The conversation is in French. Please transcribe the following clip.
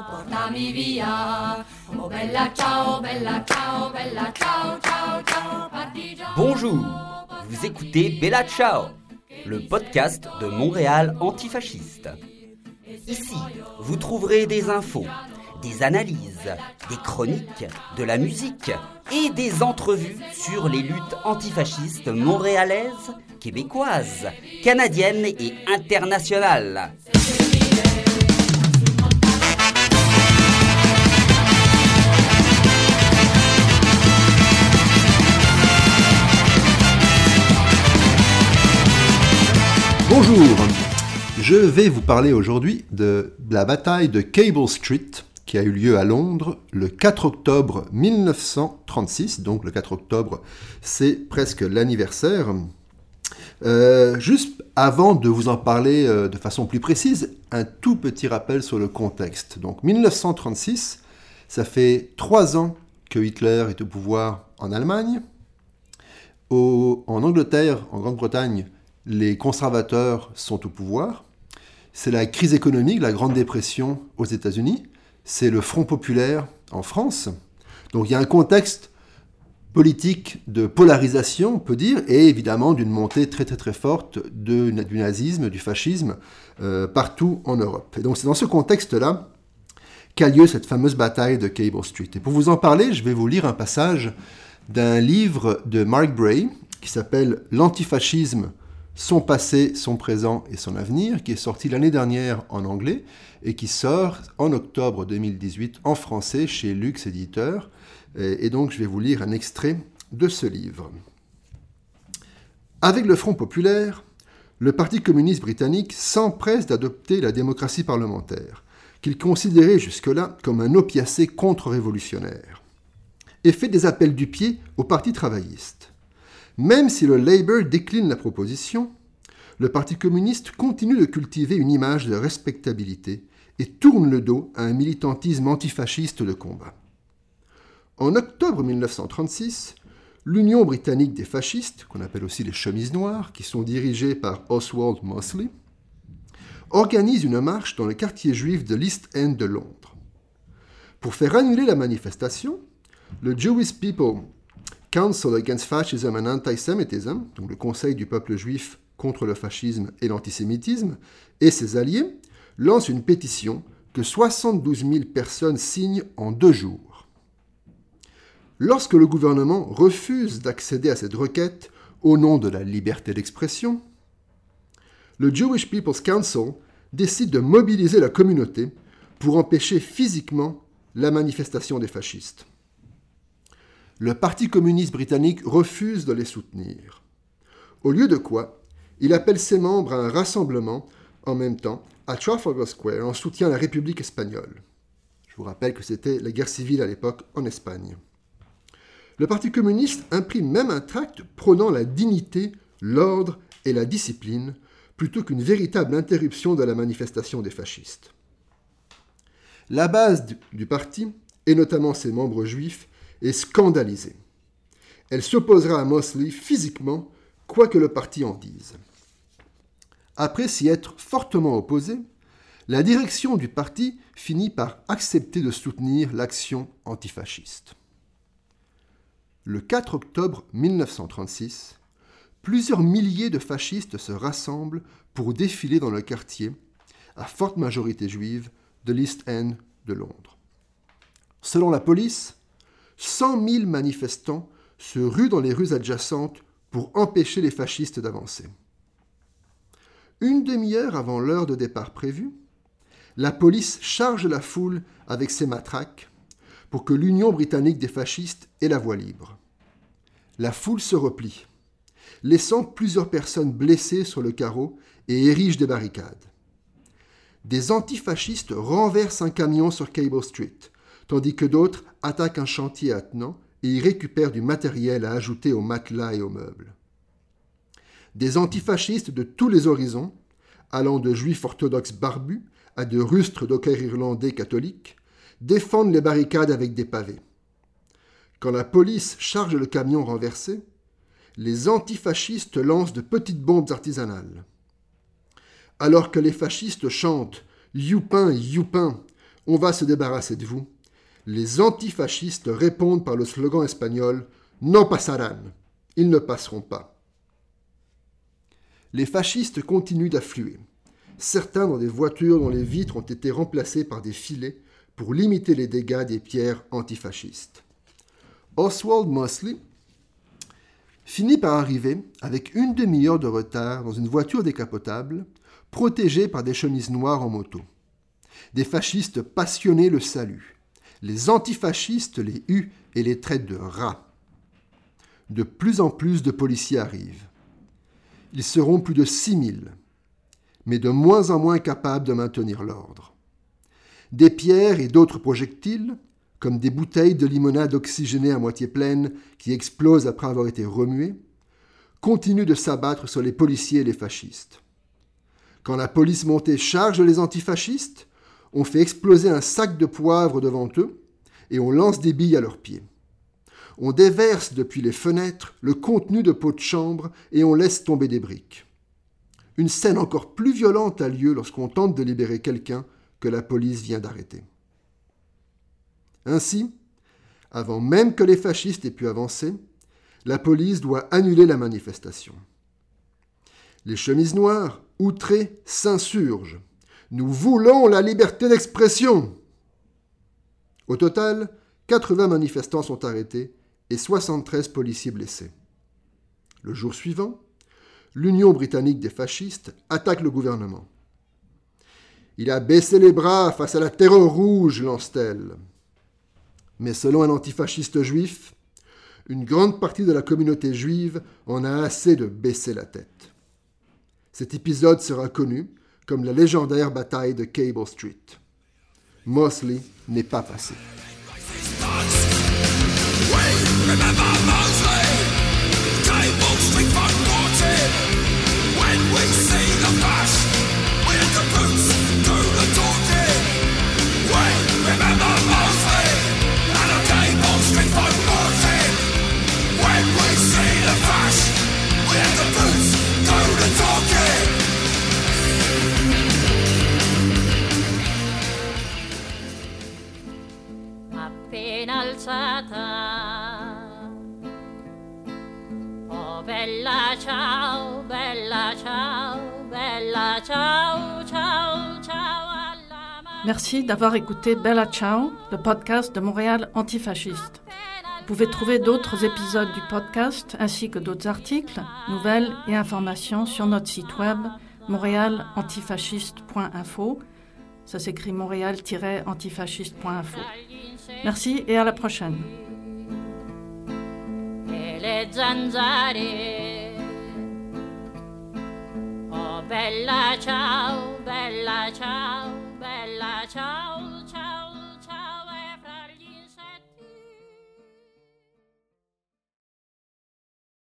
Oh. Bonjour, vous écoutez Bella Ciao, le podcast de Montréal antifasciste. Ici, vous trouverez des infos, des analyses, des chroniques, de la musique et des entrevues sur les luttes antifascistes montréalaises, québécoises, canadiennes et internationales. Je vais vous parler aujourd'hui de la bataille de Cable Street qui a eu lieu à Londres le 4 octobre 1936. Donc le 4 octobre, c'est presque l'anniversaire. Euh, juste avant de vous en parler euh, de façon plus précise, un tout petit rappel sur le contexte. Donc 1936, ça fait trois ans que Hitler est au pouvoir en Allemagne. En Angleterre, en Grande-Bretagne, les conservateurs sont au pouvoir. C'est la crise économique, la Grande Dépression aux États-Unis. C'est le Front populaire en France. Donc il y a un contexte politique de polarisation, on peut dire, et évidemment d'une montée très très très forte du nazisme, du fascisme euh, partout en Europe. Et donc c'est dans ce contexte-là qu'a lieu cette fameuse bataille de Cable Street. Et pour vous en parler, je vais vous lire un passage d'un livre de Mark Bray qui s'appelle L'antifascisme, son passé, son présent et son avenir, qui est sorti l'année dernière en anglais et qui sort en octobre 2018 en français chez Lux Éditeur. Et, et donc je vais vous lire un extrait de ce livre. Avec le Front populaire, le Parti communiste britannique s'empresse d'adopter la démocratie parlementaire, qu'il considérait jusque-là comme un opiacé contre-révolutionnaire, et fait des appels du pied au Parti travailliste. Même si le Labour décline la proposition, le Parti communiste continue de cultiver une image de respectabilité et tourne le dos à un militantisme antifasciste de combat. En octobre 1936, l'Union britannique des fascistes, qu'on appelle aussi les chemises noires, qui sont dirigées par Oswald Mosley, organise une marche dans le quartier juif de l'East End de Londres. Pour faire annuler la manifestation, le Jewish People Council Against Fascism and Antisemitism, donc le Conseil du peuple juif contre le fascisme et l'antisémitisme, et ses alliés, lance une pétition que 72 000 personnes signent en deux jours. Lorsque le gouvernement refuse d'accéder à cette requête au nom de la liberté d'expression, le Jewish People's Council décide de mobiliser la communauté pour empêcher physiquement la manifestation des fascistes. Le Parti communiste britannique refuse de les soutenir. Au lieu de quoi, il appelle ses membres à un rassemblement en même temps à Trafalgar Square en soutien à la République espagnole. Je vous rappelle que c'était la guerre civile à l'époque en Espagne. Le Parti communiste imprime même un tract prônant la dignité, l'ordre et la discipline plutôt qu'une véritable interruption de la manifestation des fascistes. La base du, parti, et notamment ses membres juifs, est scandalisée. Elle s'opposera à Mosley physiquement, quoi que le parti en dise. Après s'y être fortement opposée, la direction du parti finit par accepter de soutenir l'action antifasciste. Le 4 octobre 1936, plusieurs milliers de fascistes se rassemblent pour défiler dans le quartier, à forte majorité juive, de l'East End de Londres. Selon la police, 100 000 manifestants se ruent dans les rues adjacentes pour empêcher les fascistes d'avancer. Une demi-heure avant l'heure de départ prévue, la police charge la foule avec ses matraques pour que l'Union britannique des fascistes ait la voie libre. La foule se replie, laissant plusieurs personnes blessées sur le carreau et érige des barricades. Des antifascistes renversent un camion sur Cable Street, tandis que d'autres attaquent un chantier attenant et y récupèrent du matériel à ajouter aux matelas et aux meubles. Des antifascistes de tous les horizons, allant de juifs orthodoxes barbus à de rustres dockers irlandais catholiques, défendent les barricades avec des pavés. Quand la police charge le camion renversé, les antifascistes lancent de petites bombes artisanales. Alors que les fascistes chantent Youpin, Youpin, On va se débarrasser de vous. Les antifascistes répondent par le slogan espagnol Non pasarán. Ils ne passeront pas. Les fascistes continuent d'affluer, certains dans des voitures dont les vitres ont été remplacées par des filets pour limiter les dégâts des pierres antifascistes. Oswald Mosley finit par arriver avec une demi-heure de retard dans une voiture décapotable, protégée par des chemises noires en moto. Des fascistes passionnés le saluent. Les antifascistes les huent et les traitent de rats. De plus en plus de policiers arrivent. Ils seront plus de 6000, mais de moins en moins capables de maintenir l'ordre. Des pierres et d'autres projectiles, comme des bouteilles de limonade oxygénée à moitié pleines qui explosent après avoir été remuées, continuent de s'abattre sur les policiers et les fascistes. Quand la police montée charge les antifascistes, on fait exploser un sac de poivre devant eux et on lance des billes à leurs pieds. On déverse depuis les fenêtres le contenu de pots de chambre et on laisse tomber des briques. Une scène encore plus violente a lieu lorsqu'on tente de libérer quelqu'un que la police vient d'arrêter. Ainsi, avant même que les fascistes aient pu avancer, la police doit annuler la manifestation. Les chemises noires, outrées, s'insurgent. Nous voulons la liberté d'expression. Au total, 80 manifestants sont arrêtés et 73 policiers blessés. Le jour suivant, l'Union britannique des fascistes attaque le gouvernement. Il a baissé les bras face à la terreur rouge, lance-t-elle. Mais selon un antifasciste juif, une grande partie de la communauté juive en a assez de baisser la tête. Cet épisode sera connu comme la légendaire bataille de Cable Street. Mosley n'est pas passé. Merci d'avoir écouté Bella Ciao, le podcast de Montréal antifasciste. Vous pouvez trouver d'autres épisodes du podcast ainsi que d'autres articles, nouvelles et informations sur notre site web montréalantifasciste.info. Ça s'écrit montréal-antifasciste.info. Merci et à la prochaine. Le zanzare. Oh bella ciao, bella ciao, bella ciao.